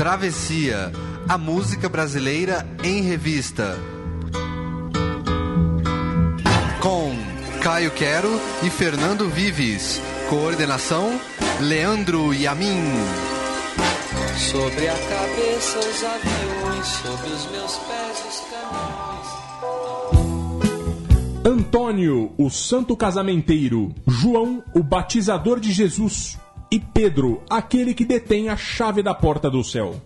Travessia, a música brasileira em revista. Com Caio Quero e Fernando Vives. Coordenação: Leandro Yamin. Sobre a cabeça os aviões, sobre os meus pés os caminhões. Antônio, o santo casamenteiro. João, o batizador de Jesus. E Pedro, aquele que detém a chave da porta do céu.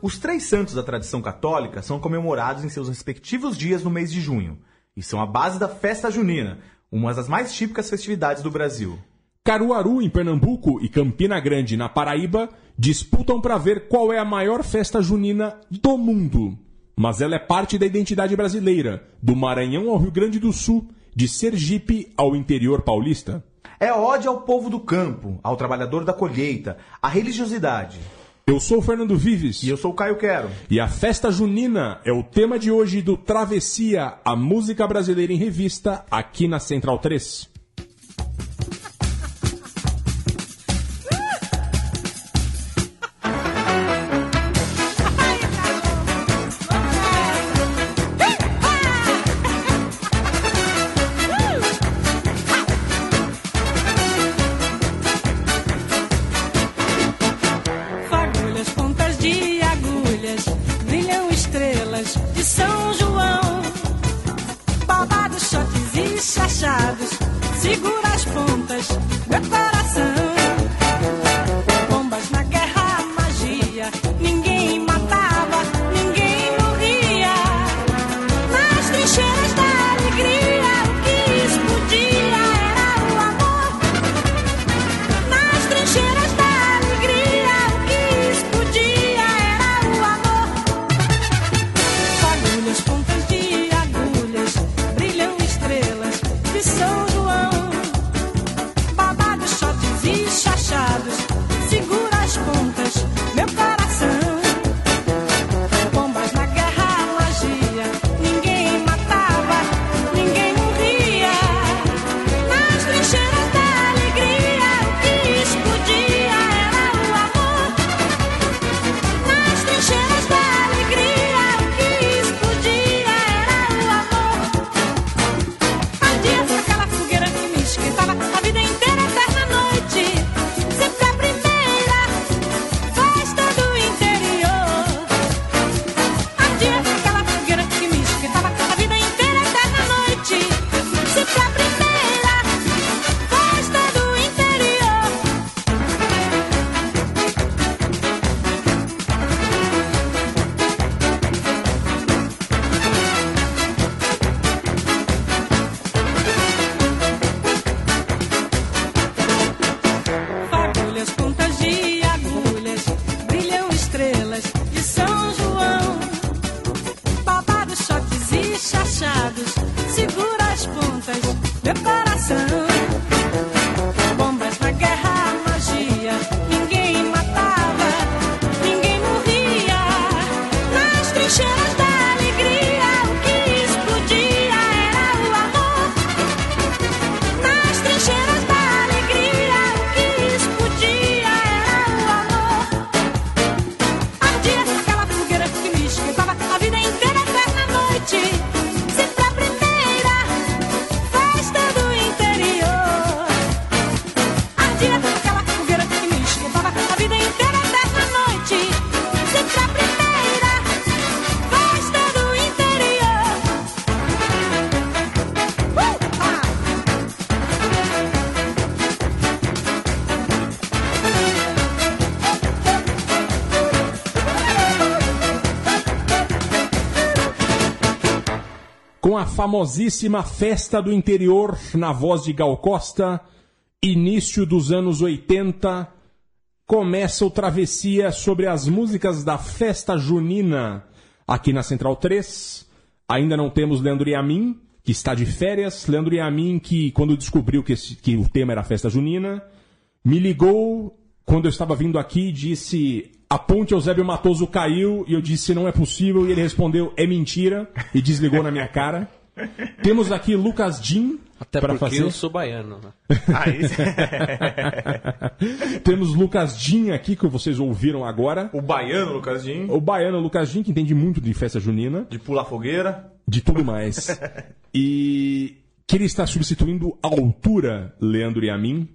Os três santos da tradição católica são comemorados em seus respectivos dias no mês de junho e são a base da festa junina, uma das mais típicas festividades do Brasil. Caruaru, em Pernambuco, e Campina Grande, na Paraíba, disputam para ver qual é a maior festa junina do mundo. Mas ela é parte da identidade brasileira, do Maranhão ao Rio Grande do Sul, de Sergipe ao interior paulista. É ode ao povo do campo, ao trabalhador da colheita, à religiosidade. Eu sou o Fernando Vives. E eu sou o Caio Quero. E a festa junina é o tema de hoje do Travessia, a música brasileira em revista, aqui na Central 3. Meu coração. Famosíssima Festa do Interior na voz de Gal Costa, início dos anos 80, começa o Travessia sobre as músicas da Festa Junina aqui na Central 3. Ainda não temos Leandro Yamin, que está de férias. Leandro Yamin, que quando descobriu que, esse- que o tema era Festa Junina, me ligou quando eu estava vindo aqui e disse: A ponte Eusébio Matoso caiu. E eu disse: Não é possível. E ele respondeu: É mentira. E desligou na minha cara. Temos aqui Lucas Jim, Até pra porque fazer? eu sou baiano, né? Aí, Temos Lucas Din aqui, que vocês ouviram agora. o baiano, Lucas Din, O baiano Lucas Din, que entende muito de festa junina, de pular fogueira. de tudo mais. e que ele está substituindo a altura, Leandro e a mim.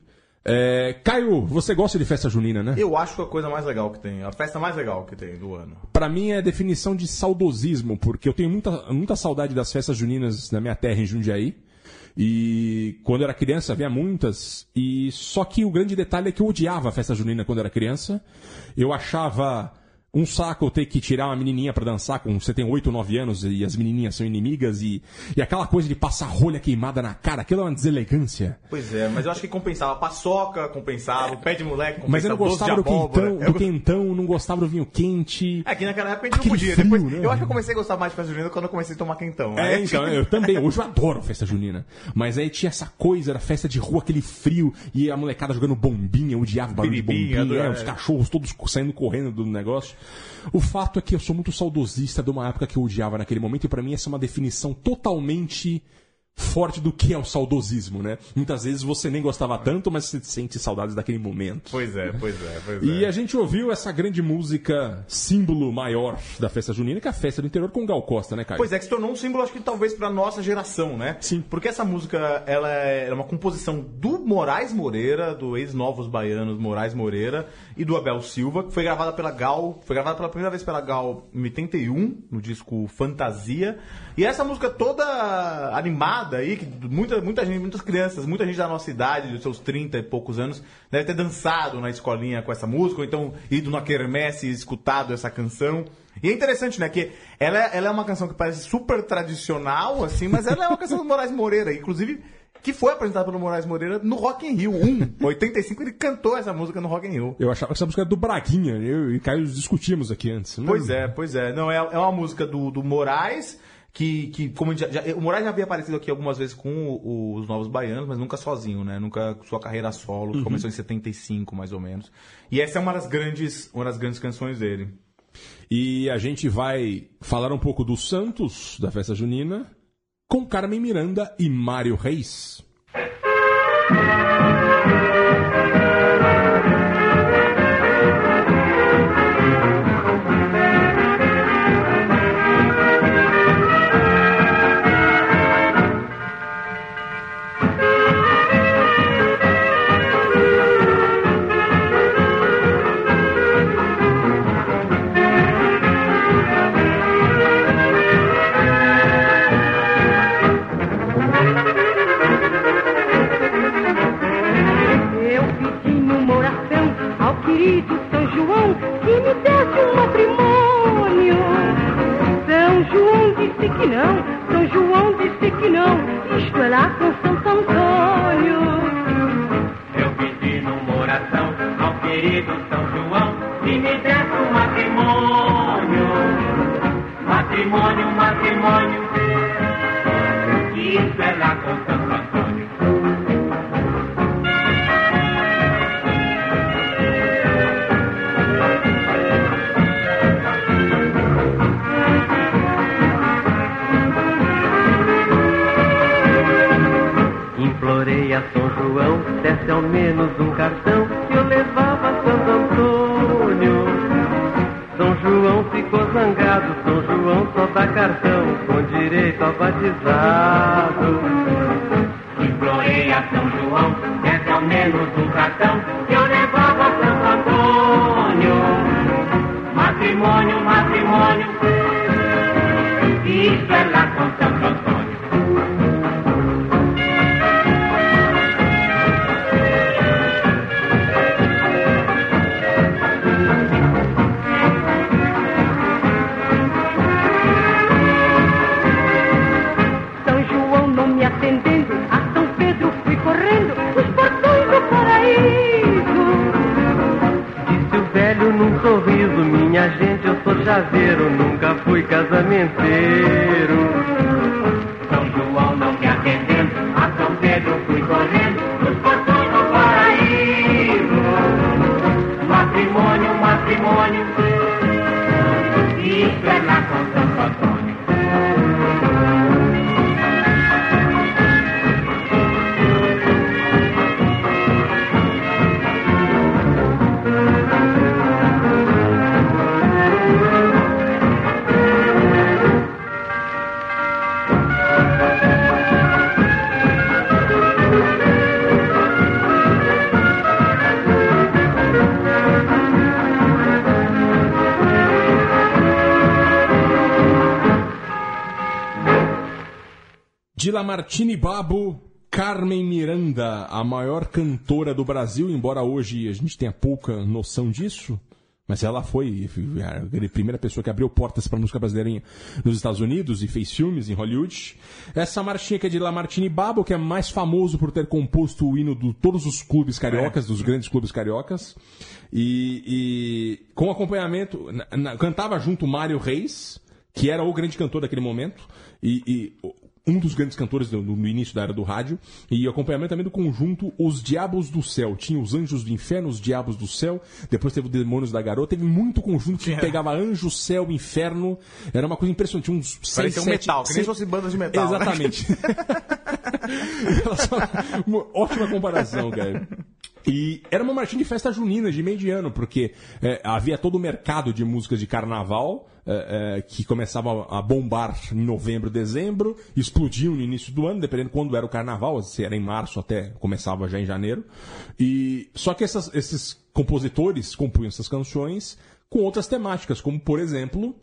É, Caio, você gosta de festa junina, né? Eu acho que é a coisa mais legal que tem, a festa mais legal que tem do ano. Pra mim é a definição de saudosismo, porque eu tenho muita, muita saudade das festas juninas na minha terra, em Jundiaí. E quando eu era criança, havia muitas. E só que o grande detalhe é que eu odiava a festa junina quando eu era criança. Eu achava um saco ter que tirar uma menininha pra dançar com você tem 8, 9 anos e as menininhas são inimigas e, e aquela coisa de passar rolha queimada na cara, aquilo é uma deselegância. Pois é, mas eu acho que compensava a paçoca, compensava o pé de moleque, compensava Mas eu não gostava do quentão, Eu do quentão, não gostava do vinho quente. É que naquela época a gente não podia. frio, Depois, né? eu acho que eu comecei a gostar mais de festa junina quando eu comecei a tomar quentão. É, então, eu também. Hoje eu adoro festa junina. Mas aí tinha essa coisa, era festa de rua, aquele frio, e a molecada jogando bombinha, eu odiava o barulho de bombinha, é. os cachorros todos saindo correndo do negócio. O fato é que eu sou muito saudosista de uma época que eu odiava naquele momento, e pra mim essa é uma definição totalmente forte do que é o saudosismo, né? Muitas vezes você nem gostava tanto, mas você sente saudades daquele momento. Pois é, pois é, pois E é. a gente ouviu essa grande música, símbolo maior da festa junina, que é a festa do interior com Gal Costa, né, Caio? Pois é, que se tornou um símbolo, acho que talvez pra nossa geração, né? Sim. Porque essa música, ela é uma composição do Moraes Moreira, do ex-Novos Baianos Moraes Moreira, e do Abel Silva, que foi gravada pela Gal, foi gravada pela primeira vez pela Gal em 81, no disco Fantasia. E essa música toda animada aí, que muita, muita gente, muitas crianças, muita gente da nossa idade, dos seus 30 e poucos anos, deve ter dançado na escolinha com essa música, ou então ido na quermesse e escutado essa canção. E é interessante, né, que ela, é- ela é uma canção que parece super tradicional, assim, mas ela é uma canção do Moraes Moreira, inclusive, que foi apresentada pelo Moraes Moreira no Rock in Rio 1. 85 ele cantou essa música no Rock in Rio. Eu achava que essa música era do Braguinha, eu e Caio discutimos aqui antes. Não Pois é, pois é. Não, é, é uma música do, do Moraes, que, que como já, já- o Moraes já havia aparecido aqui algumas vezes com o- os Novos Baianos, mas nunca sozinho, né? Nunca sua carreira solo, que começou em 75, mais ou menos. E essa é uma das grandes, uma das grandes canções dele. E a gente vai falar um pouco do Santos, da festa junina, com Carmen Miranda e Mário Reis. Que não, São João disse que não, isto é lá com Santo Antônio. Eu pedi numa oração ao querido São João que me desse um matrimônio. Matrimônio, matrimônio. Isso é lá com Santo menos um cartão que eu levava a Santo Antônio. São João ficou zangado, São João só dá cartão com direito a batizado. De Lamartine Babo, Carmen Miranda, a maior cantora do Brasil, embora hoje a gente tenha pouca noção disso. Mas ela foi a primeira pessoa que abriu portas para a música brasileira nos Estados Unidos e fez filmes em Hollywood. Essa marchinha que é de Lamartine Babo, que é mais famoso por ter composto o hino de todos os clubes cariocas, dos grandes clubes cariocas. E, e com acompanhamento, na- na- cantava junto Mário Reis, que era o grande cantor daquele momento, e, e um dos grandes cantores do- no início da era do rádio, e acompanhamento também do conjunto Os Diabos do Céu. Tinha os Anjos do Inferno, os Diabos do Céu, depois teve o Demônios da Garota, teve muito conjunto que pegava Anjo, Céu, Inferno, era uma coisa impressionante, tinha uns seis, Parecia um sete- metal, que nem seis- se fosse bandas de metal. né? Exatamente. Só- uma ótima comparação, cara. E era uma marchinha de festa junina, de meio de ano, porque é, havia todo o mercado de músicas de carnaval é, é, que começava a bombar em novembro, dezembro, explodiam no início do ano, dependendo quando era o carnaval, se era em março até começava já em janeiro. E só que essas- esses compositores compunham essas canções com outras temáticas, como por exemplo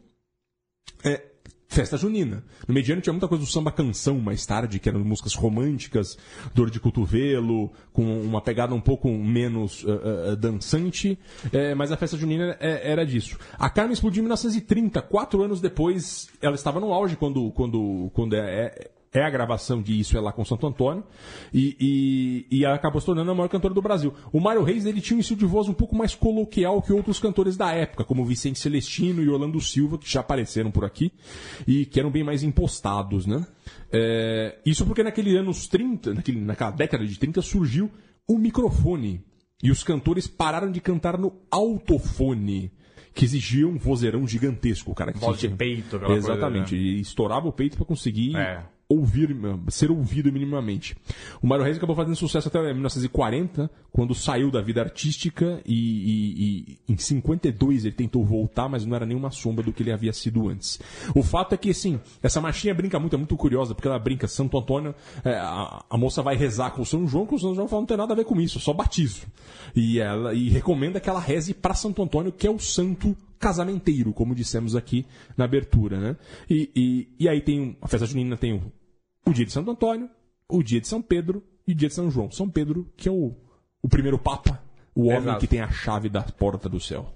é, festa junina. No mediano tinha muita coisa do samba canção mais tarde, que eram músicas românticas, dor de cotovelo, com uma pegada um pouco menos eh, eh, dançante, eh, mas a festa junina eh, era disso. A Carmen explodiu em 1930, quatro anos depois, ela estava no auge quando, quando, quando é, é- a gravação de Isso é Lá com Santo Antônio, e, e, e acabou se tornando a maior cantora do Brasil. O Mário Reis ele tinha um estilo de voz um pouco mais coloquial que outros cantores da época, como Vicente Celestino e Orlando Silva, que já apareceram por aqui, e que eram bem mais impostados, né? É, isso porque naquele anos 30, naquele, naquela década de 30, surgiu o microfone. E os cantores pararam de cantar no autofone. Que exigia um vozeirão gigantesco, cara que Voz de peito, aquela coisa, Exatamente, né? e estourava o peito para conseguir É. ouvir, ser ouvido minimamente. O Mário Reis acabou fazendo sucesso até 1940, quando saiu da vida artística e, e- e em 52 ele tentou voltar, mas não era nenhuma sombra do que ele havia sido antes. O fato é que, assim, essa marchinha brinca muito, é muito curiosa, porque ela brinca Santo Antônio, é, a, a moça vai rezar com o São João, que o São João fala, não tem nada a ver com isso, só batismo. E ela e recomenda que ela reze para Santo Antônio, que é o santo casamenteiro, como dissemos aqui na abertura, né? E, e, e aí tem a festa junina, tem o, o dia de Santo Antônio, o dia de São Pedro e o dia de São João. São Pedro, que é o, o primeiro papa, o homem Exato. que tem a chave da porta do céu.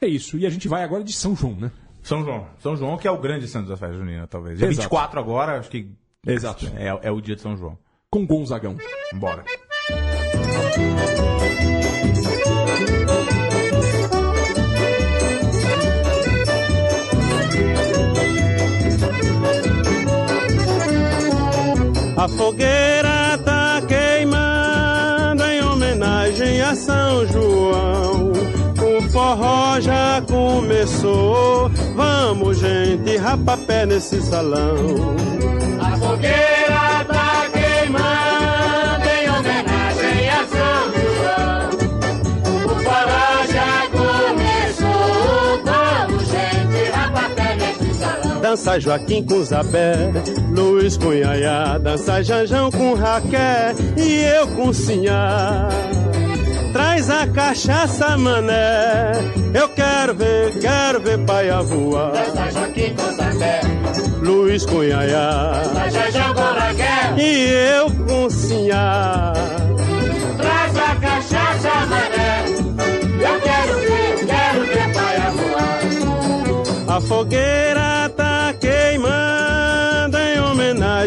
É isso. E a gente vai agora de São João, né? São João. São João que é o grande santo da festa junina, talvez. Dia Exato. 24 agora, acho que Exato. é, é o dia de São João. Com Gonzagão. Bora. A fogueira tá queimando em homenagem a São João. O forró já começou. Vamos, gente, rapapé nesse salão. A fogueira Dança Joaquim com Zabé, Luiz com Yaya, dança Janjão com Raquel e eu com Sinhá. Traz a cachaça, mané, eu quero ver, quero ver paia voar. Dança Joaquim com Zambé, Luiz com Yaya dança Jajão com Raquel. e eu com Sinhá. Traz a cachaça, mané. Eu quero ver, quero ver paia voar. A fogueira tá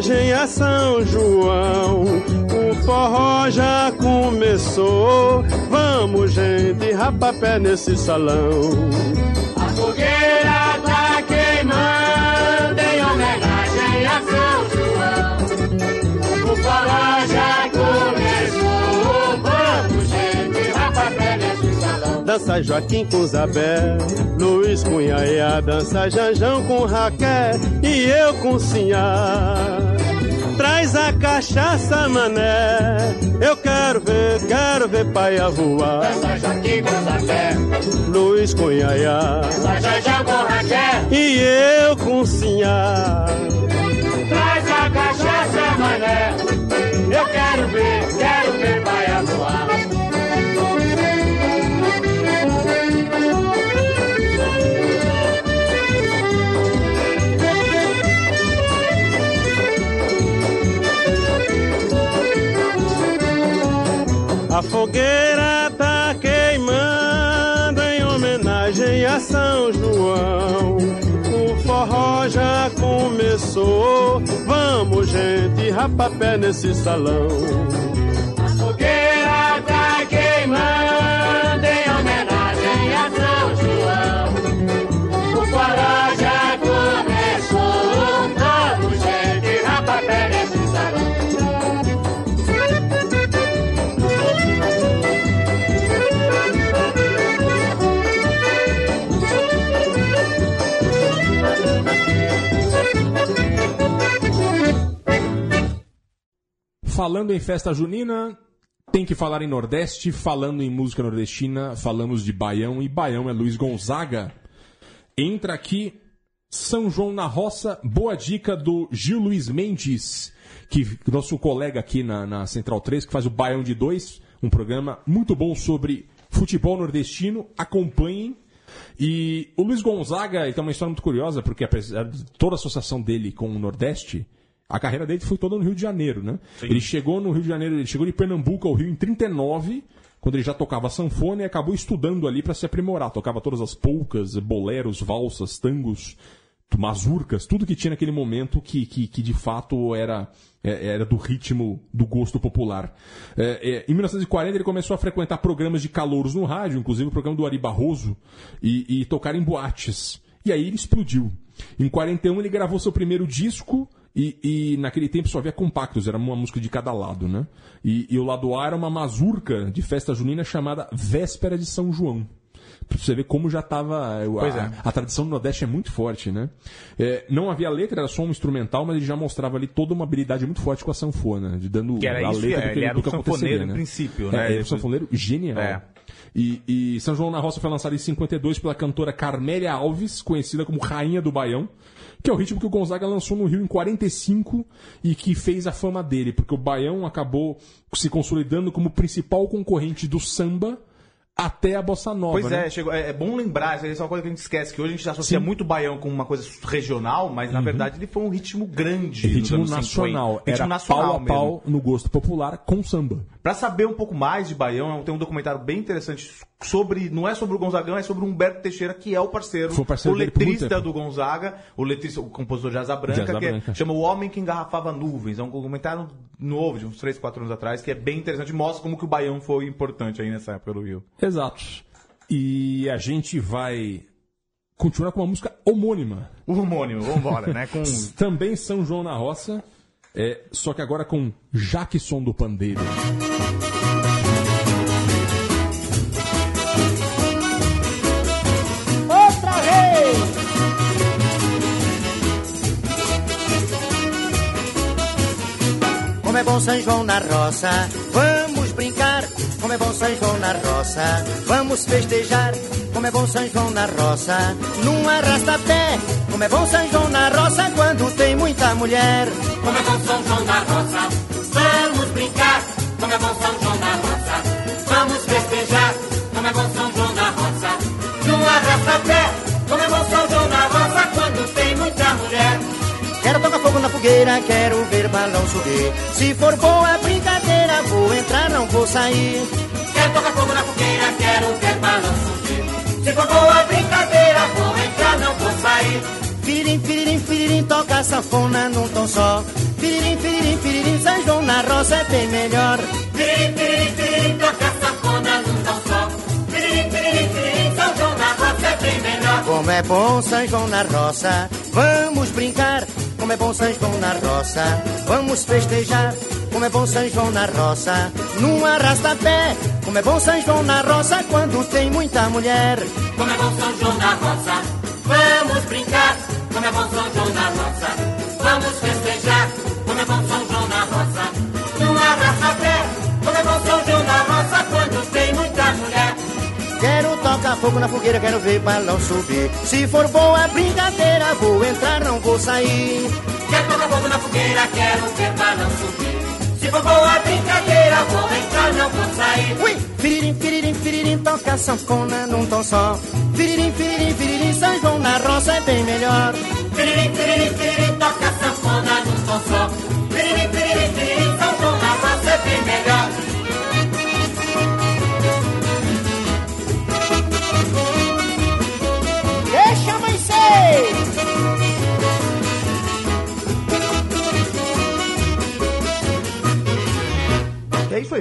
homenagem a São João. O forró já começou. Vamos, gente, rapapé nesse salão. Dança Joaquim com Zabé, Luiz com Yaya, dança Janjão com Raquel e eu com Sinhá. Traz a cachaça, mané, eu quero ver, quero ver paia voar. Dança Joaquim com Zambé, Luiz com Yaya dança Jajão com Raquel. e eu com Sinhá. Traz a cachaça, mané. Eu quero ver, quero ver paia voar. Fogueira tá queimando em homenagem a São João. O forró já começou. Vamos, gente, rapapé nesse salão. A fogueira tá queimando em homenagem a São João. O forró já começou. Vamos, gente, rapapé nesse salão. Falando em festa junina, tem que falar em Nordeste. Falando em música nordestina, falamos de Baião. E Baião é Luiz Gonzaga. Entra aqui São João na Roça. Boa dica do Gil Luiz Mendes, que nosso colega aqui na, na Central 3, que faz o Baião de Dois. Um programa muito bom sobre futebol nordestino. Acompanhem. E o Luiz Gonzaga tem uma história muito curiosa, porque apesar de toda a associação dele com o Nordeste, a carreira dele foi toda no Rio de Janeiro, né? Ele chegou no Rio de Janeiro, ele chegou de Pernambuco ao Rio em 39, quando ele já tocava sanfona e acabou estudando ali para se aprimorar. Tocava todas as polcas, boleros, valsas, tangos, mazurcas, tudo que tinha naquele momento que, que, que de fato era, é, era do ritmo do gosto popular. É, é, em 1940 ele começou a frequentar programas de calouros no rádio, inclusive o programa do Ari Barroso, e, e tocar em boates. E aí ele explodiu. Em 41 ele gravou seu primeiro disco, e, e naquele tempo só havia compactos, era uma música de cada lado, né? E, e o lado A era uma mazurca de festa junina chamada Véspera de São João. Pra você ver como já estava. Pois A, é. a tradição do Nordeste é muito forte, né? É, não havia letra, era só um instrumental, mas ele já mostrava ali toda uma habilidade muito forte com a sanfona, de dando Que era a isso, letra é, do que, ele era do que sanfoneiro aconteceria, em né? princípio, É, né? ele era um sanfoneiro genial. É. E, e São João na Roça foi lançado em 52 pela cantora Carmélia Alves, conhecida como Rainha do Baião, que é o ritmo que o Gonzaga lançou no Rio em 45 e que fez a fama dele, porque o Baião acabou se consolidando como principal concorrente do samba até a bossa nova. Pois né? é, chegou, é, é bom lembrar, isso é uma coisa que a gente esquece, que hoje a gente associa Sim. Uhum. muito o baião com uma coisa regional, mas na verdade ele foi um ritmo grande. Ritmo anos 50. nacional. Ritmo Era nacional pau a mesmo. pau no gosto popular com samba. Pra saber um pouco mais de Baião, tem um documentário bem interessante sobre. Não é sobre o Gonzagão, é sobre o Humberto Teixeira, que é o parceiro. Foi parceiro o letrista do Gonzaga, o letrista, o compositor de Asa Branca, De Asa que é- Branca. chama O Homem que Engarrafava Nuvens. É um documentário novo, de uns 3, 4 anos atrás, que é bem interessante. Mostra como que o Baião foi importante aí nessa época do Rio. Exato. E a gente vai continuar com uma música homônima. O homônimo, vambora, né? Com. Também São João na Roça, é, só que agora com Jackson do Pandeiro. Outra vez! Como é bom São João na roça, vamos brincar. Como é bom São João na roça, vamos festejar. Como é bom São João na roça, num arrasta-pé. Como é bom São João na roça quando tem muita mulher. Como é bom São João na roça, vamos brincar. Como é bom São João na roça, vamos festejar. Como é bom São João na roça, no arrasta-pé. Fogueira, quero ver balão subir. Se for boa brincadeira, vou entrar, não vou sair. Quero tocar fogo na fogueira, quero ver balão subir. Se for boa brincadeira, vou entrar, não vou sair. Firirim, firirim, firirim, toca sanfona num tom só. Firirim, firirim, firirim, São João na roça é bem melhor. Piririm, piririm, piririm, toca sanfona num tom só. Piririm, piririm, piririm, São João na roça é bem melhor. Como é bom São João na roça, vamos brincar. Como é bom São João na roça, vamos festejar. Como é bom São João na roça, num arrasta-pé. Como é bom São João na roça quando tem muita mulher. Como é bom São João na roça, vamos brincar. Como é bom São João na roça, vamos festejar. Tocar fogo na fogueira, quero ver balão subir. Se for boa brincadeira, vou entrar, não vou sair. Quero tocar fogo na fogueira, quero ver balão subir. Se for boa brincadeira, vou entrar, não vou sair. Ui! Firirim, firirim, firirim, toca sanfona num tom só. Firirim, firirim, firirim, São João na roça é bem melhor. Piririm, piririm, piririm, toca sanfona num tom só. Piririm, piririm, piririm, São João na roça é bem melhor.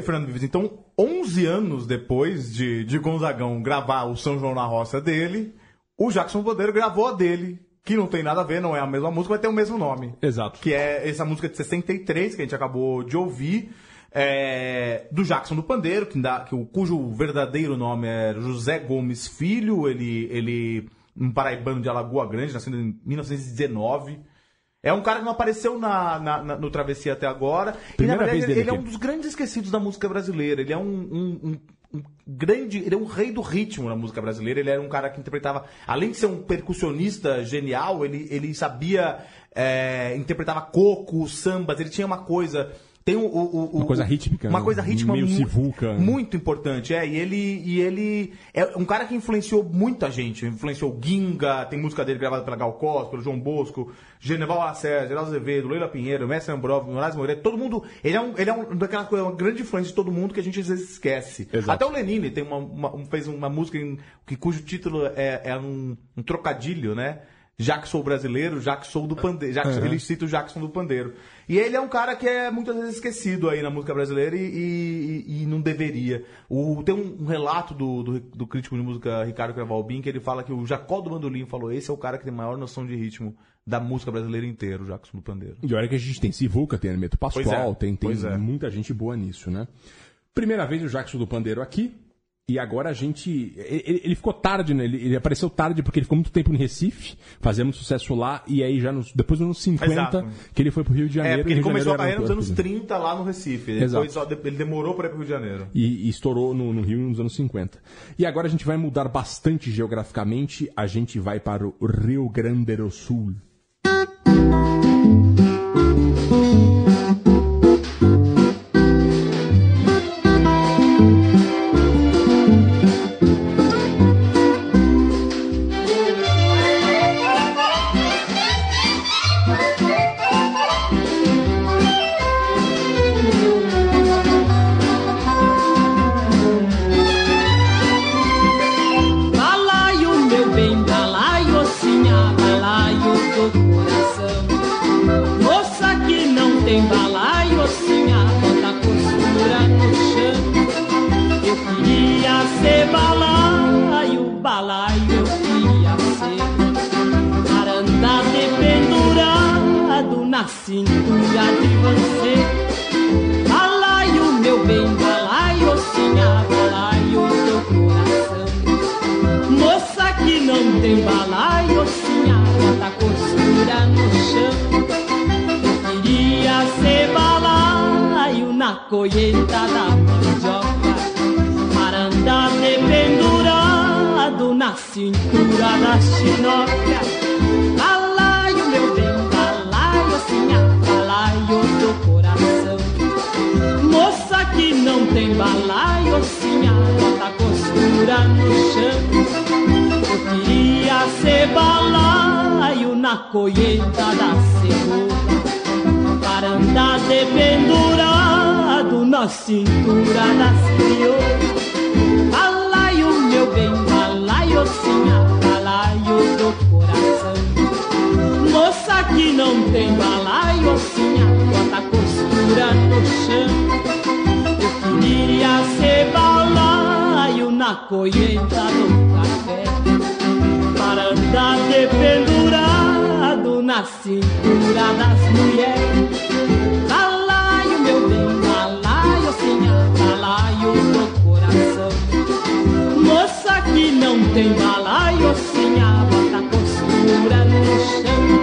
Fernando Vives. Então, 11 anos depois de, de Gonzagão gravar o São João na roça dele, o Jackson Podeiro gravou a dele, que não tem nada a ver, não é a mesma música, vai ter o mesmo nome. Exato. Que é essa música de 63, que a gente acabou de ouvir, é, do Jackson do Pandeiro, que dá, que cujo verdadeiro nome é José Gomes Filho, ele, ele um paraibano de Alagoa Grande, nascido em 1919. É um cara que não apareceu na, na- na- no Travessia até agora. Primeira e, na vez verdade, dele ele é aqui. um dos grandes esquecidos da música brasileira. Ele é um, um- um- um grande. Ele é um rei do ritmo na música brasileira. Ele era um cara que interpretava. Além de ser um percussionista genial, ele, ele sabia. É, interpretava coco, sambas, ele tinha uma coisa. Tem o, o- o- Uma coisa rítmica, Uma coisa rítmica Meio mu- sivuca. muito importante, é. E ele, e ele é um cara que influenciou muita gente. Influenciou Ginga, tem música dele gravada pela Gal Costa, pelo João Bosco, Geneval Lacerda, Geraldo Azevedo, Leila Pinheiro, Mestre Ambrov, Moraes Moreira, todo mundo. Ele é um, ele é um daquela coisa, uma grande influência de todo mundo que a gente às vezes esquece. Exato. Até o Lenine tem uma, uma- um- fez uma música em- que, cujo título é, é um, um trocadilho, né? Já que sou brasileiro, já que sou do pandeiro. Já que Uhum. Ele cita o Jackson do pandeiro. E ele é um cara que é muitas vezes esquecido aí na música brasileira e, e- e não deveria. O- tem um, um relato do, do, do crítico de música Ricardo Cravalbin que ele fala que o Jacó do Bandolim falou: esse é o cara que tem maior noção de ritmo da música brasileira inteira, o Jackson do pandeiro. E olha que a gente tem Sivuca, tem Hermeto Pascoal, Pois é, tem, tem é. muita gente boa nisso, né? Primeira vez o Jackson do Pandeiro aqui. E agora a gente. Ele, ele ficou tarde, né? Ele, ele apareceu tarde porque ele ficou muito tempo no Recife, fazia muito sucesso lá, e aí já nos, depois dos anos 50, Exato. que ele foi pro Rio de Janeiro. É, porque ele começou a carreira nos anos porto, né? 30 lá no Recife. Exato. Depois ele demorou para ir pro Rio de Janeiro. E, e estourou no, no Rio nos anos 50. E agora a gente vai mudar bastante geograficamente, a gente vai para o Rio Grande do Sul. Cintura de você. Balaio, meu bem, balaio, sinha, balaio do coração. Moça que não tem balaio, sim, a bota costura no chão. Eu queria ser balaio na colheita da mandioca, para andar dependurado na cintura da chinoca. Tem balaio, a bota costura no chão. Eu queria ser balaio na colheita da cebola, para andar dependurado na cintura das crioulas. Balaio, meu bem, balaio, sim, a balaio do coração. Moça que não tem balaio, sim, a bota costura no chão. Queria ser balaio na colheita do café. Para andar dependurado na cintura das mulheres. Balaio, meu bem, balaio, sinha, balaio do coração. Moça que não tem balaio, sinha, bota costura no chão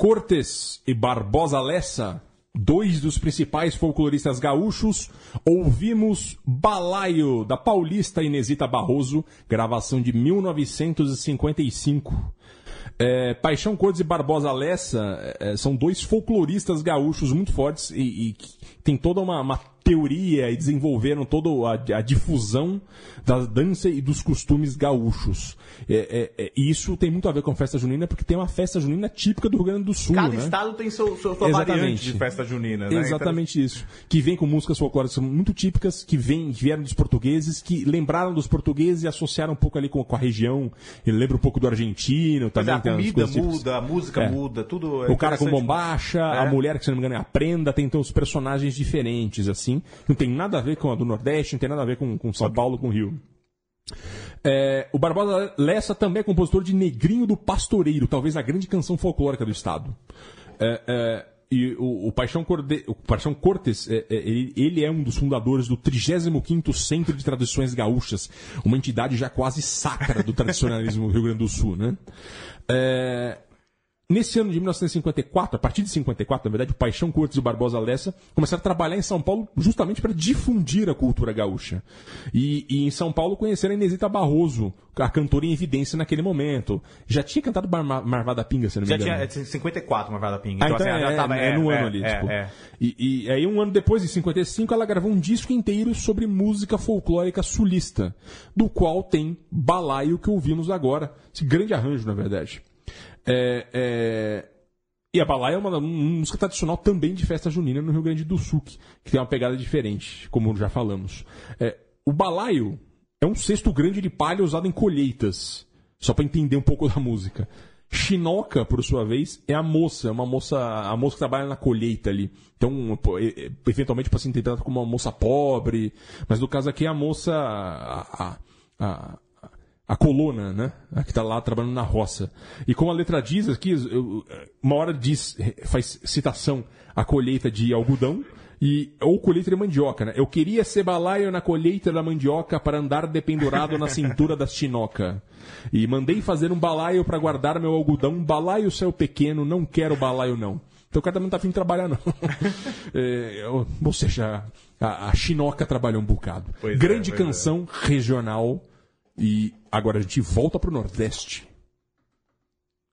Cortes e Barbosa Lessa, dois dos principais folcloristas gaúchos, ouvimos Balaio, da paulista Inesita Barroso, gravação de 1955. É, Paixão Cortes e Barbosa Lessa é, são dois folcloristas gaúchos muito fortes e, e tem toda uma, uma teoria e desenvolveram toda a, a difusão da dança e dos costumes gaúchos. É, é, é, isso tem muito a ver com a festa junina, porque tem uma festa junina típica do Rio Grande do Sul. Cada né? estado tem seu, seu, sua variante de festa junina, né? Exatamente isso. Que vem com músicas folclóricas muito típicas, que, vem, que vieram dos portugueses, que lembraram dos portugueses e associaram um pouco ali com, com a região. Ele lembra um pouco do argentino Mas também. a comida muda, a música É. muda, tudo. é O cara com bombacha, a É. mulher que, se não me engano, é a prenda, tem então os personagens diferentes, assim. Não tem nada a ver com a do Nordeste, não tem nada a ver com, com São Paulo, com o Rio. É, o Barbosa Lessa também é compositor de Negrinho do Pastoreiro, talvez a grande canção folclórica do estado. É, é, e o, o Paixão, Corde, o Paixão Cortes, é, é, ele, ele é um dos fundadores do 35º Centro de Tradições Gaúchas, uma entidade já quase sacra do tradicionalismo do Rio Grande do Sul, né? É, Nesse ano de 1954, a partir de 54, na verdade, o Paixão Cortes e o Barbosa Lessa começaram a trabalhar em São Paulo justamente para difundir a cultura gaúcha. E, e em São Paulo conheceram a Inesita Barroso, a cantora em evidência naquele momento. Já tinha cantado Mar Mar- Marvada Pinga, se não me Já engano. tinha é, 54 Marvada Pinga. Ah, então, assim, ela é, já tava- é no é, ano ali, é, tipo. é. E, e aí, um ano depois, em 55, ela gravou um disco inteiro sobre música folclórica sulista, do qual tem Balaio, que ouvimos agora. Esse grande arranjo, na verdade. É, é, E a balaia é uma, uma música tradicional também de festa junina no Rio Grande do Sul, que, que tem uma pegada diferente, como já falamos. É, o balaio é um cesto grande de palha usado em colheitas, só para entender um pouco da música. Chinoca, por sua vez, é a moça, é uma moça, a moça que trabalha na colheita ali. Então, eventualmente pode ser interpretada como uma moça pobre, mas no caso aqui é a moça, a- a- a coluna, né? A que está lá trabalhando na roça. E como a letra diz aqui, eu- uma hora diz, faz citação à colheita de algodão, e, ou colheita de mandioca, né? Eu queria ser balaio na colheita da mandioca para andar dependurado na cintura da chinoca. E mandei fazer um balaio para guardar meu algodão, balaio céu pequeno, não quero balaio não. Então o cara também não tá afim de trabalhar, não. É, ou seja, a, a chinoca trabalhou um bocado. Pois é, Grande é. canção regional. E agora a gente volta pro Nordeste.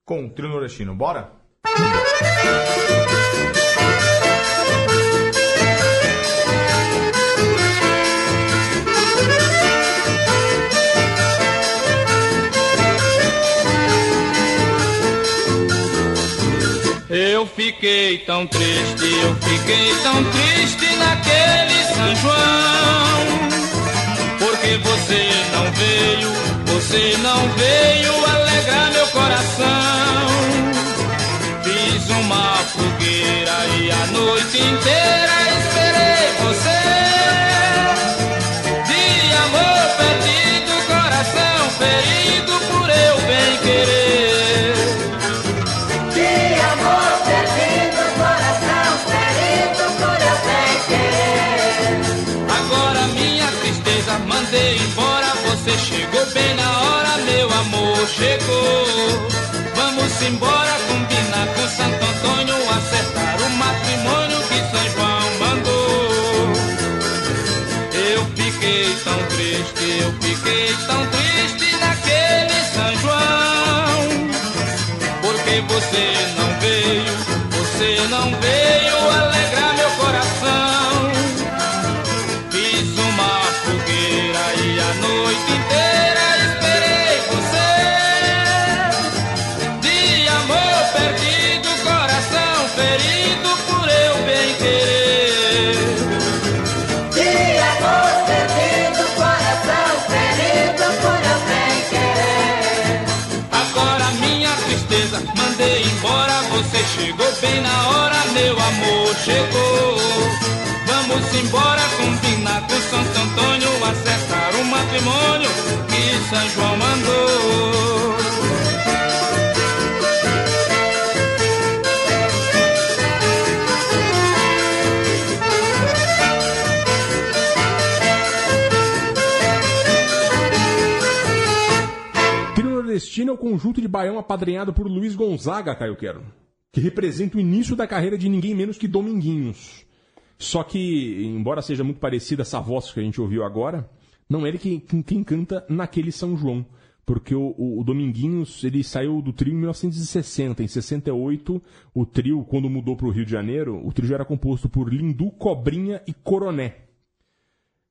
Com o trio nordestino, bora? Eu fiquei tão triste, eu fiquei tão triste naquele São João. Porque você não veio, você não veio alegrar meu coração. Fiz uma fogueira e a noite inteira esperei você. Bem na hora, meu amor chegou. Vamos embora combinar com Santo Antônio, acertar o matrimônio que São João mandou. Eu fiquei tão triste, eu fiquei tão triste naquele São João. Porque você não veio, você não veio chegou. Vamos embora combinar com Santo Antônio, acertar o matrimônio que São João mandou. Trio Nordestino é o conjunto de baião apadrinhado por Luiz Gonzaga, Caio Quero, que representa o início da carreira de ninguém menos que Dominguinhos. Só que, embora seja muito parecida essa voz que a gente ouviu agora, não é ele quem, quem- canta naquele São João. porque o, o, o Dominguinhos ele saiu do trio em 1960. Em 68, o trio, quando mudou para o Rio de Janeiro, o trio já era composto por Lindu, Cobrinha e Coroné.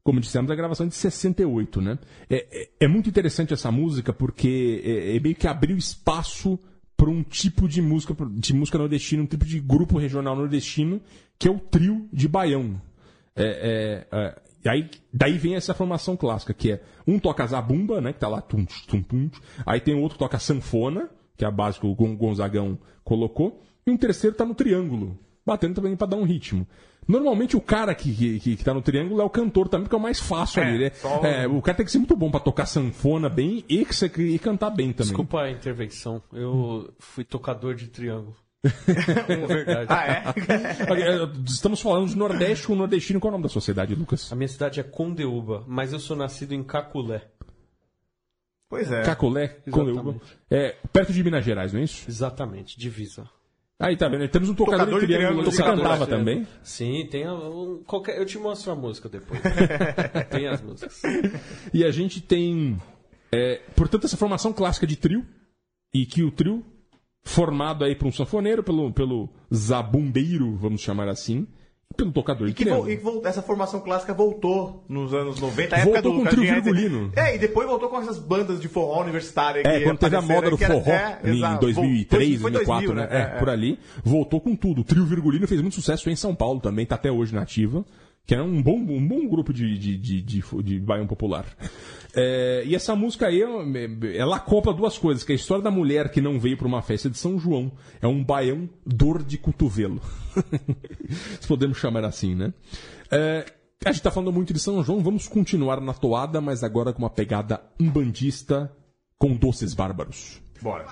Como dissemos, a gravação é de 68, né? É, é, é muito interessante essa música porque é, é meio que abriu espaço para um tipo de música, de música nordestina, um tipo de grupo regional nordestino, que é o trio de baião. É, é, é, e aí, daí vem essa formação clássica, que é um toca zabumba, né, que tá lá tum, tum, tum, aí tem outro que toca sanfona, que é a base que o Gon- Gonzagão colocou, e um terceiro tá no triângulo, batendo também para dar um ritmo. Normalmente o cara que, que, que, que tá no triângulo é o cantor também, porque é o mais fácil É, ali, né? só- É, o cara tem que ser muito bom para tocar sanfona bem e, que você- e cantar bem também. Desculpa a intervenção. Eu fui tocador de triângulo. É verdade. Ah, é? Estamos falando de Nordeste com nordestino. Qual é o nome da sociedade, Lucas? A minha cidade é Condeúba, mas eu sou nascido em Caculé. Pois é. Exatamente. Coneuba. É, perto de Minas Gerais, não é isso? Exatamente, divisa. Aí tá vendo? Temos um tocador, Tocador de triângulo. triângulo, Você cantava de também? Sim, tem um, qualquer. Eu te mostro a música depois. tem as músicas. E a gente tem, é, portanto, essa formação clássica de trio. E que o trio, formado aí por um sanfoneiro, pelo, pelo zabumbeiro, vamos chamar assim, pelo tocador de Que triângulo. e que vol- essa formação clássica voltou nos anos 90, a época Voltou do com o trio virgulino. É, e depois voltou com essas bandas de forró universitária É, quando teve a moda do que era- forró é, em exato. 2003, Foi 2004, 2000, né? É, por ali. Voltou com tudo. O trio Virgulino fez muito sucesso em São Paulo também, tá até hoje na ativa. Que era um bom, um bom grupo de, de, de, de, de baião popular. É, e essa música aí, ela acopla duas coisas, que é a história da mulher que não veio para uma festa de São João. É um baião dor de cotovelo. Se podemos chamar assim, né? É, a gente tá falando muito de São João, vamos continuar na toada, mas agora com uma pegada umbandista com doces bárbaros. Bora.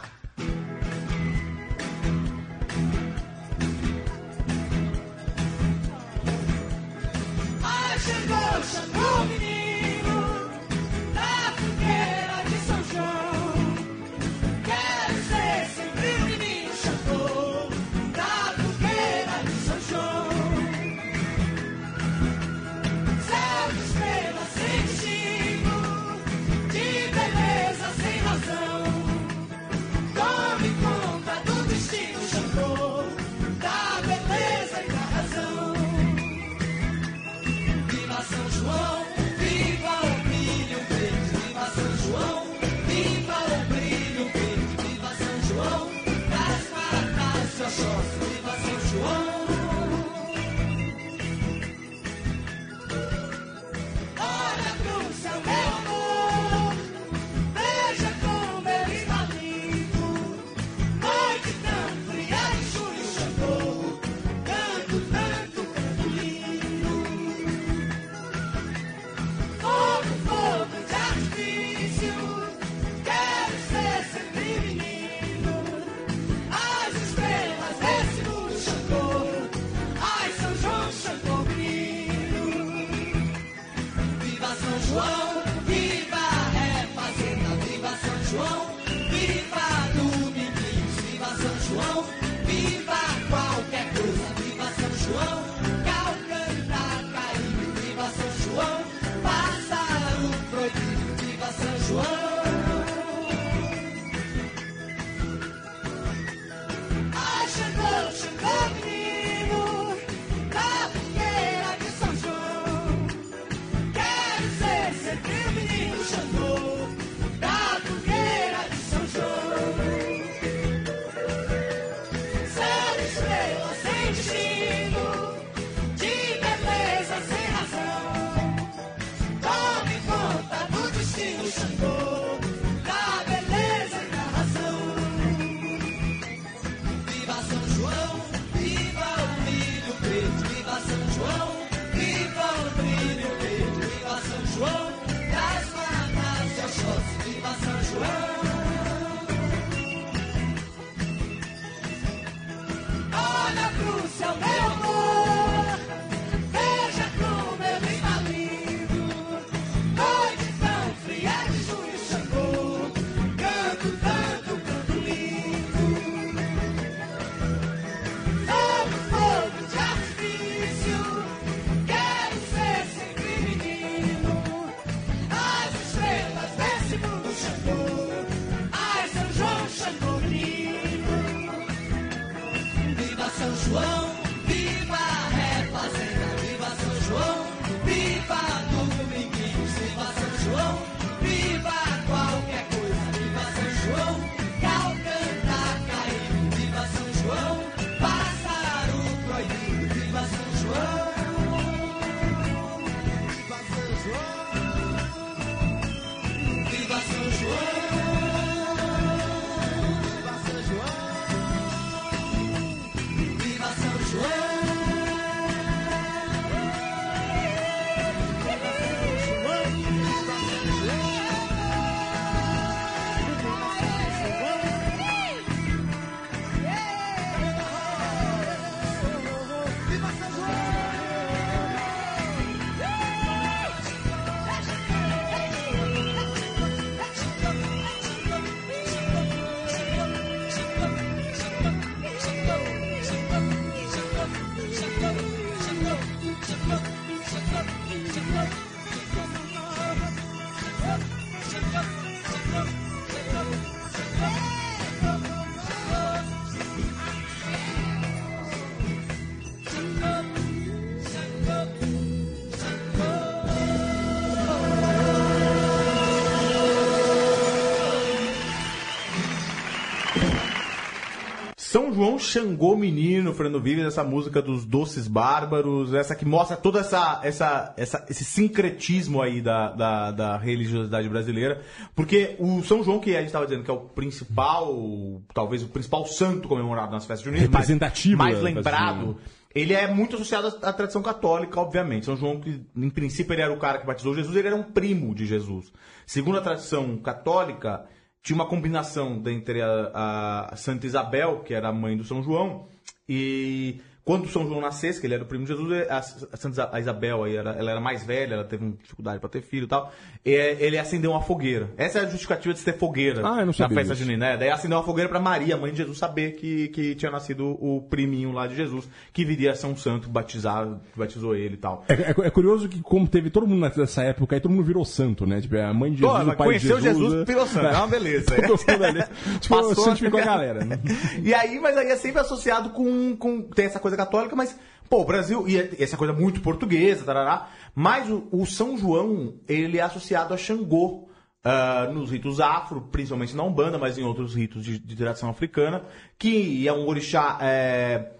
João Xangô Menino, Fernando Vives, essa música dos Doces Bárbaros, essa que mostra todo essa, essa, essa, esse sincretismo aí da, da, da religiosidade brasileira. Porque o São João, que a gente estava dizendo que é o principal, talvez o principal santo comemorado nas festas juninas, mais- Representativo mais, da festa lembrado, ele é muito associado à tradição católica, obviamente. São João, que em princípio ele era o cara que batizou Jesus, ele era um primo de Jesus. Segundo a tradição católica, tinha uma combinação entre a, a Santa Isabel, que era a mãe do São João, e quando São João nascesse, que ele era o primo de Jesus, a, a Santa Isabel aí era, ela era mais velha, ela teve uma dificuldade para ter filho e tal, e ele acendeu uma fogueira. Essa é a justificativa de ter fogueira Ah, eu não na festa disso. junina. né? Daí acendeu uma fogueira para Maria, mãe de Jesus, saber que, que tinha nascido o priminho lá de Jesus, que viria a ser um santo batizado, que batizou ele e tal. É, é- é curioso que, como teve todo mundo nessa época, aí todo mundo virou santo, né? Tipo, a mãe de Pô, Jesus, ela o pai de conheceu Jesus. Jesus, né? virou santo. É uma beleza. Tipo, Passou a santificou a galera. né? E aí, mas aí é sempre associado com, com. Tem essa coisa católica, mas, pô, o Brasil. E é- essa coisa muito portuguesa, tarará. Mas o, o São João, ele é associado a Xangô. ah, nos ritos afro, principalmente na Umbanda, mas em outros ritos de, de tradição africana, que é um orixá. é,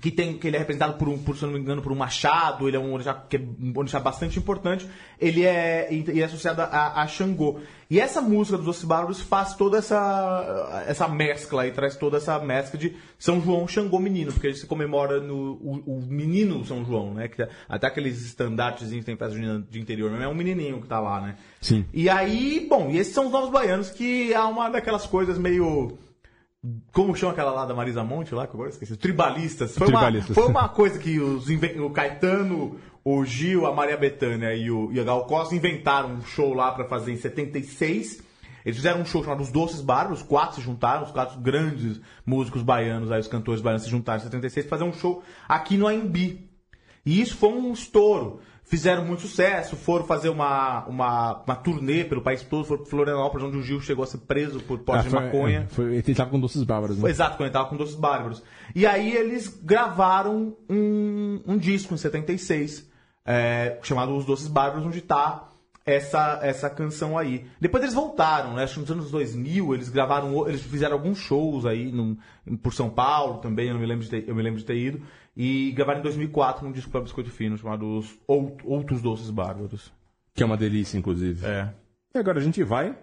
que tem que ele é representado por um, por, se não me engano, por um machado, ele é um orixá que é um orixá bastante importante, ele é, ele é associado a, a Xangô. E essa música dos Doces Bárbaros faz toda essa essa mescla e traz toda essa mescla de São João Xangô menino, porque ele se comemora no o, o menino São João, né, que até aqueles estandartes que tem festa junina de interior, mesmo, é um menininho que tá lá, né? Sim. E aí, bom, e esses são os Novos Baianos, que é uma daquelas coisas meio como chama aquela lá da Marisa Monte lá, que eu agora esqueci? Tribalistas. Foi, Tribalistas. Uma, foi uma coisa que os o Caetano, o Gil, a Maria Bethânia e, o, e a Gal Costa inventaram um show lá pra fazer em 76. Eles fizeram um show chamado Os Doces Bárbaros, os quatro se juntaram, os quatro grandes músicos baianos, aí os cantores baianos se juntaram em 76 pra fazer um show aqui no AMB. E isso foi um estouro. Fizeram muito sucesso, foram fazer uma, uma, uma turnê pelo país todo, foram pra Florianópolis, onde o Gil chegou a ser preso por porte Ah, de foi- maconha. é, Foi, ele tava com doces bárbaros, né? Foi exato, quando ele tava com Doces Bárbaros. E aí eles gravaram um, um disco em 76, é, chamado Os Doces Bárbaros, onde tá essa, essa canção aí. Depois eles voltaram, né? Acho que nos anos 2000 eles gravaram, eles fizeram alguns shows aí num- por São Paulo também, eu, me lembro de ter, eu me lembro de ter ido. E gravaram em 2004 um disco para Biscoito Fino chamado Os Out- Outros Doces Bárbaros. Que é uma delícia, inclusive. É. E agora a gente vai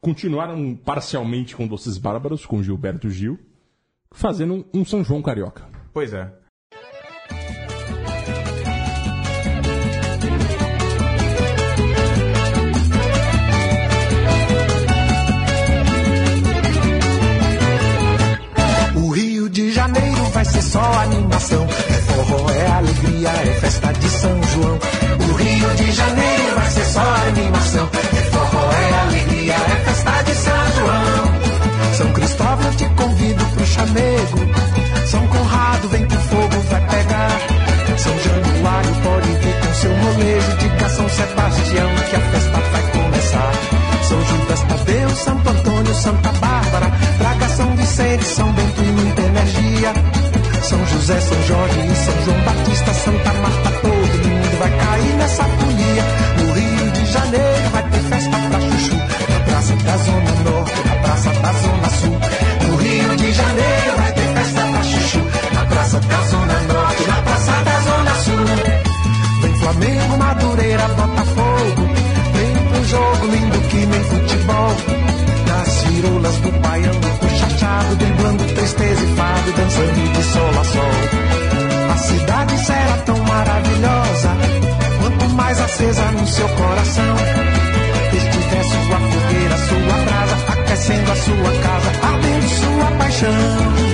continuar um- parcialmente com Doces Bárbaros, com Gilberto Gil, fazendo um, um São João carioca. Pois é. Só animação. É forró, é alegria, é festa de São João. O Rio de Janeiro vai ser só animação. É forró, é alegria, é festa de São João. São Cristóvão, te convido pro chamego. São Conrado, vem que o fogo vai pegar. São Januário, pode vir com seu molejo. Diga São Sebastião que a festa vai começar. São Judas Tadeu, Santo Antônio, Santa Bárbara. Traga São Vicente, São Bento e muita energia. São José, São Jorge e São João Batista, Santa Marta, todo mundo vai cair nessa folia. No Rio de Janeiro vai ter festa pra chuchu. Na Praça da Zona Norte, na Praça da Zona Sul. No Rio de Janeiro vai ter festa pra chuchu. Na Praça da Zona Norte, na Praça da Zona Sul. Vem Flamengo, Madureira, Botafogo. Vem pro jogo lindo que nem futebol. Nas firulas do baiano, chachado, driblando tristeza e fado, dançando de sol a sol. A cidade será tão maravilhosa, quanto mais acesa no seu coração. Estiver sua fogueira, sua brasa, aquecendo a sua casa, ardendo sua paixão.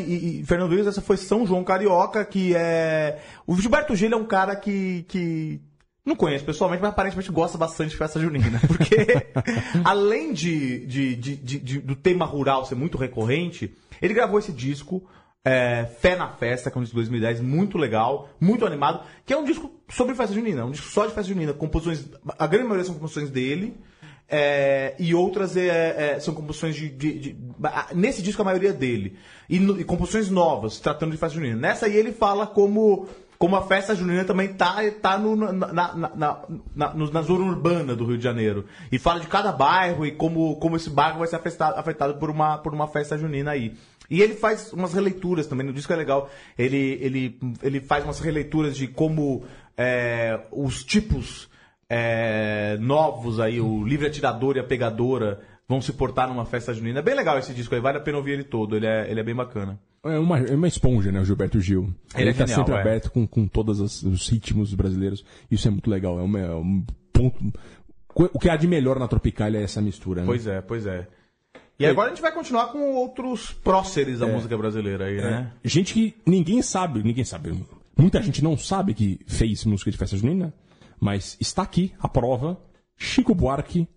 E, e, Fernando Luiz, essa foi São João Carioca, que é. O Gilberto Gil é um cara que. que... Não conheço pessoalmente, mas aparentemente gosta bastante de festa junina. Porque, além de, de, de- de- do tema rural ser muito recorrente, ele gravou esse disco, é, Fé na Festa, que é um disco de 2010, muito legal, muito animado, que é um disco sobre festa junina, um disco só de festa junina, composições. A grande maioria são composições dele. É, e outras é, é, são composições de, de- de- Nesse disco, a maioria dele. E, no- e composições novas, tratando de festa junina. Nessa aí ele fala como, como a festa junina também tá, tá no, na, na, na, na zona urbana do Rio de Janeiro. E fala de cada bairro e como, como esse bairro vai ser afetado, afetado por, uma, por uma festa junina aí. E ele faz umas releituras também, no disco é legal. Ele, ele, ele faz umas releituras de como é, os tipos é, novos aí, o livre atirador e a pegadora, vão se portar numa festa junina. É bem legal esse disco aí, vale a pena ouvir ele todo, ele é, ele é bem bacana. É uma, é uma esponja, né, o Gilberto Gil. Ele é tá genial, sempre é. aberto com, com todos os, os ritmos brasileiros. Isso é muito legal. É, uma- é um ponto. O que há de melhor na Tropicália é essa mistura, né? Pois é, pois é. E agora a gente vai continuar com outros próceres da É. música brasileira aí, né? Gente que ninguém sabe, ninguém sabe. Muita gente não sabe que fez música de festa junina, mas está aqui a prova: Chico Buarque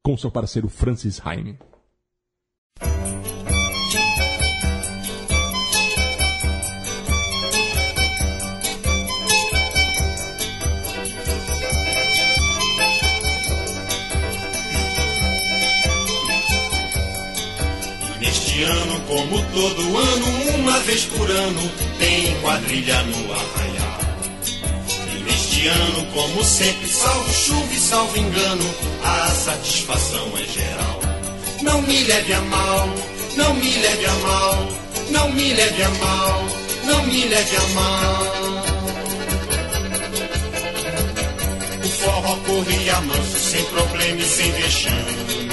com seu parceiro Francis Haime. Neste ano, como todo ano, uma vez por ano, tem quadrilha no arraial. Como sempre, salvo chuva e salvo engano, a satisfação é geral. Não me leve a mal, não me leve a mal, não me leve a mal, não me leve a mal. O forró corria manso, sem problema e sem vexame.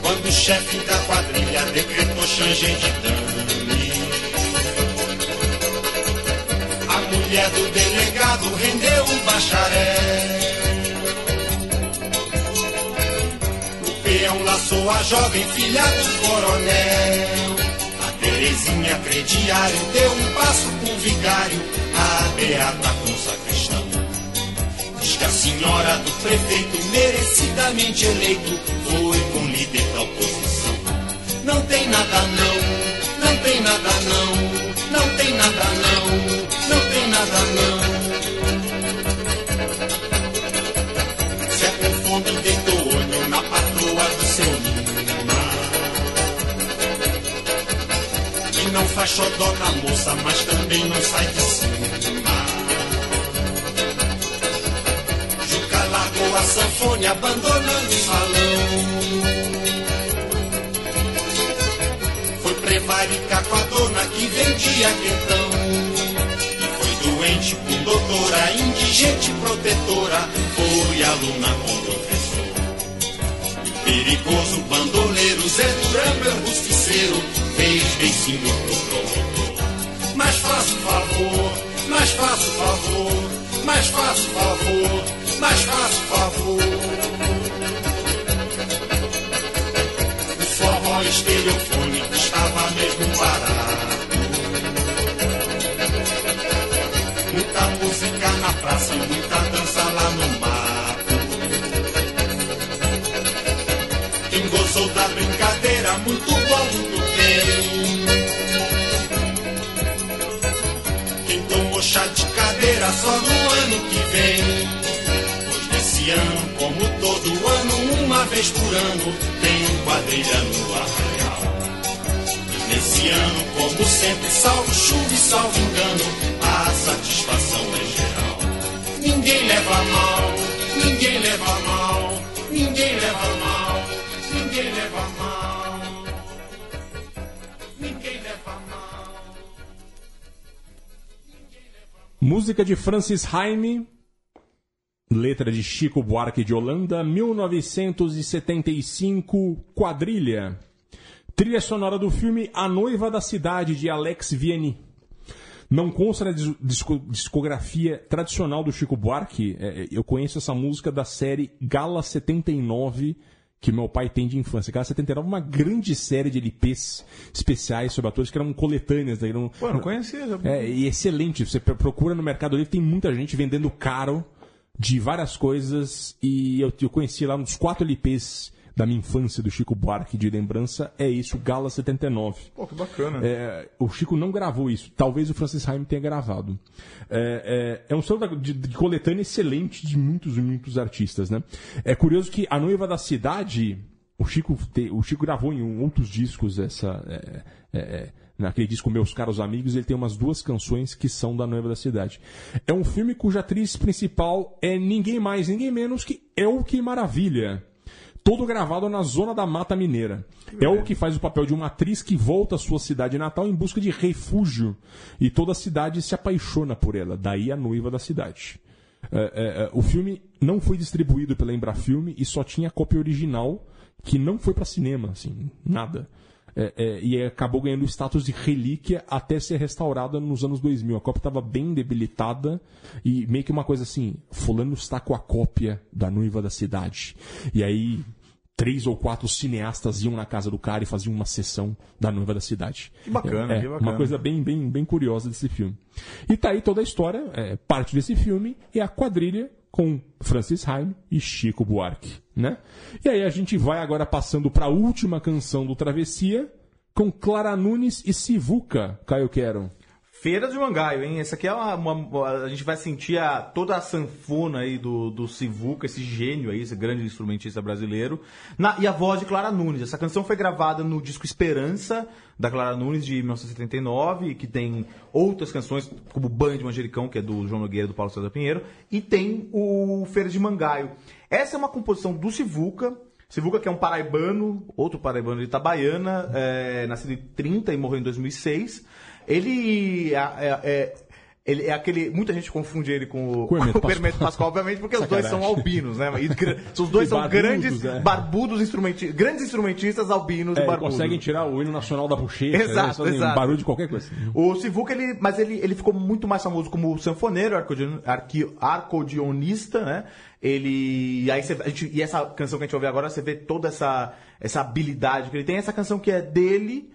Quando o chefe da quadrilha decretou change de dame. Mulher do delegado rendeu um bacharel. O peão laçou a jovem filha do coronel. A Terezinha crediário deu um passo com o vigário. A beata com sacristão. Diz que a senhora do prefeito, merecidamente eleito, foi com líder da oposição. Não tem nada não, não tem nada não, não tem nada não, nada não. Se é com fome, deitou olho na patroa do seu Lima. E não faz xodó na moça, mas também não sai de cima. Juca largou a sanfone, abandonando o salão. Foi prevaricar com a dona que vendia quentão. Doente com doutora, indigente protetora. Foi aluna com professor. Perigoso bandoleiro, Zé Durango é justiceiro. Fez beicinho pro promotor. Mas faça um favor, mas faça favor, mas faça favor. O forró estereofônico estava mesmo parado. Muito bom, muito bem. Quem tomou chá de cadeira só no ano que vem. Pois nesse ano, como todo ano, uma vez por ano, tem quadrilha no arraial. E nesse ano, como sempre, salvo chuva e salvo engano, a satisfação é geral. Ninguém leva mal, ninguém leva mal, ninguém leva mal, Música de Francis Haime, letra de Chico Buarque de Holanda, 1975, Quadrilha. Trilha sonora do filme A Noiva da Cidade, de Alex Vianney. Não consta na dis- disco- discografia tradicional do Chico Buarque. é, é, eu conheço essa música da série Gala 79, que meu pai tem de infância. Gala 79 é uma grande série de LPs especiais sobre atores que eram coletâneas. né, Eram, Pô, não conhecia. já- é, e excelente. Você pro- procura no Mercado Livre, tem muita gente vendendo caro de várias coisas. E eu, eu conheci lá uns quatro LPs da minha infância do Chico Buarque de lembrança. É isso, Gala 79. Pô, que bacana. É, o Chico não gravou isso. Talvez o Francis Haim tenha gravado. É, é, é um selo de, de coletânea excelente de muitos e muitos artistas, né? É curioso que A Noiva da Cidade, o Chico, te- o Chico gravou em um- outros discos essa... é, é, é, naquele disco Meus Caros Amigos, ele tem umas duas canções que são da Noiva da Cidade. É um filme cuja atriz principal é ninguém mais, ninguém menos que Elke Maravilha todo gravado na zona da Mata Mineira. É o que faz o papel de uma atriz que volta à sua cidade natal em busca de refúgio. E toda a cidade se apaixona por ela. Daí a noiva da cidade. É, é, é, o filme não foi distribuído pela Embrafilme e só tinha cópia original que não foi para cinema, assim, nada. É, é, e acabou ganhando o status de relíquia até ser restaurada nos anos 2000. A cópia estava bem debilitada e meio que uma coisa assim: Fulano está com a cópia da noiva da cidade. E aí, três ou quatro cineastas iam na casa do cara e faziam uma sessão da noiva da cidade. Que bacana, É, que bacana. Uma coisa bem, bem, bem curiosa desse filme. E tá aí toda a história, é, parte desse filme é a quadrilha com Francis Haim e Chico Buarque, né? E aí a gente vai agora passando para a última canção do Travessia com Clara Nunes e Sivuca, Caio Quero. Feira de Mangaio, hein? Essa aqui é uma, uma- A gente vai sentir a, toda a sanfona aí do, do Sivuca, esse gênio aí, esse grande instrumentista brasileiro. Na- e a voz de Clara Nunes. Essa canção foi gravada no disco Esperança, da Clara Nunes, de 1979, que tem outras canções, como Banho de Manjericão, que é do João Nogueira e do Paulo César Pinheiro, e tem o Feira de Mangaio. Essa é uma composição do Sivuca. Sivuca, que é um paraibano, outro paraibano de Itabaiana, é, nascido em 30 e morreu em 2006. Ele é, é- é- ele é aquele. Muita gente confunde ele com o, Com o Hermeto Pascoal, obviamente, porque os dois são albinos, né? E os dois E são barbudos, grandes, é. barbudos instrumentistas, grandes instrumentistas albinos É, e barbudos. conseguem tirar o hino nacional da bochecha, né? Exato, fazem exato. barulho de qualquer coisa. O Sivuca, ele, mas ele, ele ficou muito mais famoso como sanfoneiro, arcodionista, né? Ele. Aí você- a gente- e essa canção que a gente ouve agora, você vê toda essa, essa habilidade que ele tem. Essa canção que é dele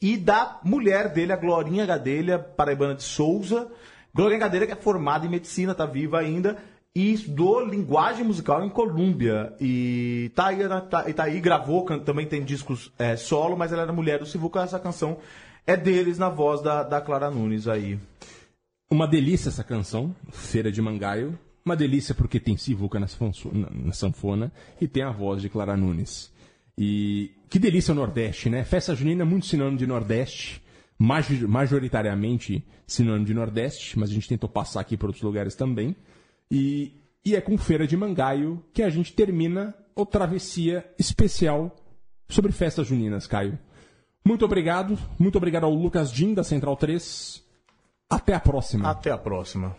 e da mulher dele, a Glorinha Gadelha, paraibana de Souza. Glorinha Gadelha, que é formada em medicina, tá viva ainda. E estudou linguagem musical em Colômbia. E tá aí, né, tá, tá aí gravou, também tem discos é, solo, mas ela era mulher do Sivuca. Essa canção é deles na voz da, da Clara Nunes aí. Uma delícia essa canção, Feira de Mangaio. Uma delícia porque tem Sivuca na sanfona e tem a voz de Clara Nunes. E que delícia o Nordeste, né? Festa junina é muito sinônimo de Nordeste, major- majoritariamente sinônimo de Nordeste, mas a gente tentou passar aqui para outros lugares também. E, e é com Feira de Mangaio que a gente termina o Travessia especial sobre festas juninas, Caio. Muito obrigado, muito obrigado ao Lucas Din, da Central 3. Até a próxima. Até a próxima.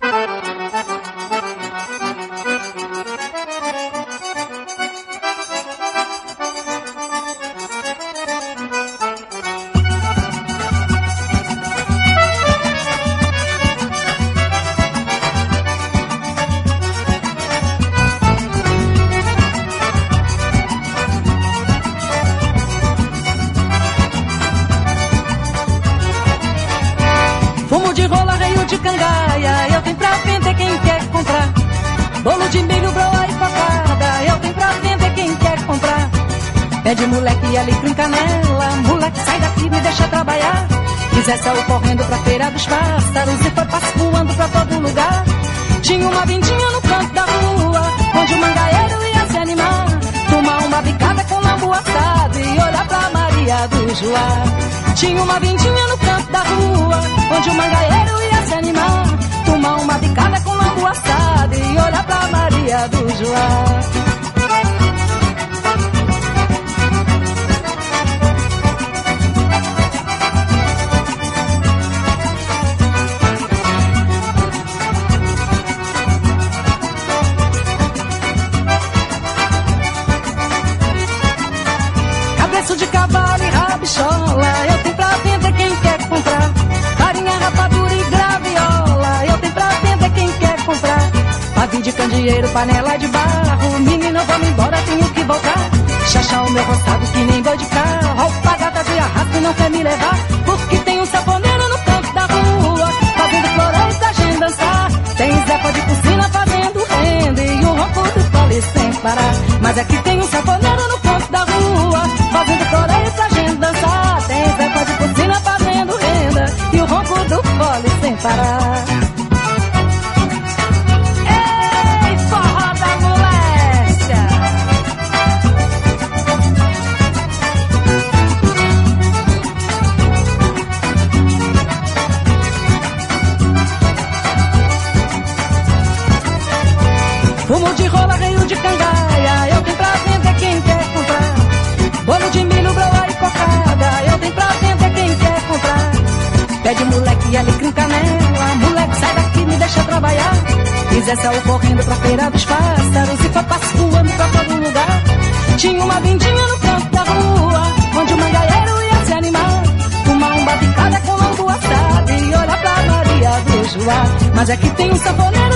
Pede moleque e alecrim canela, moleque sai daqui, me deixa trabalhar. Zé saiu correndo pra feira dos pássaros e foi passo voando pra todo lugar. Tinha uma vindinha no canto da rua, onde o mangaeiro ia se animar. Tomar uma bicada com lambu assado e olhar pra Maria do Joá. Tinha uma vindinha no canto da rua, onde o mangaeiro ia se animar. Tomar uma bicada com lambu assado e olhar pra Maria do Joá. Candeeiro, panela de barro, menino, vamos embora, tenho que voltar. Chachar o meu roçado que nem boi de carro, alpagata de arrasto não quer me levar. Porque tem um saponeiro no canto da rua, fazendo floreio pra gente dançar. Tem Zepa de piscina fazendo renda e o ronco do fole sem parar. Mas aqui tem um saponeiro no canto da rua, fazendo floreio pra gente dançar. Tem Zepa de piscina fazendo renda e o ronco do fole sem parar. Zé saiu correndo pra feira dos pássaros e foi passo voando pra todo lugar. Tinha uma vindinha no canto da rua, onde o mangaeiro ia se animar. Uma um batucada com lambu assado e olhar pra Maria do Joá. Mas é que tem um sanfoneiro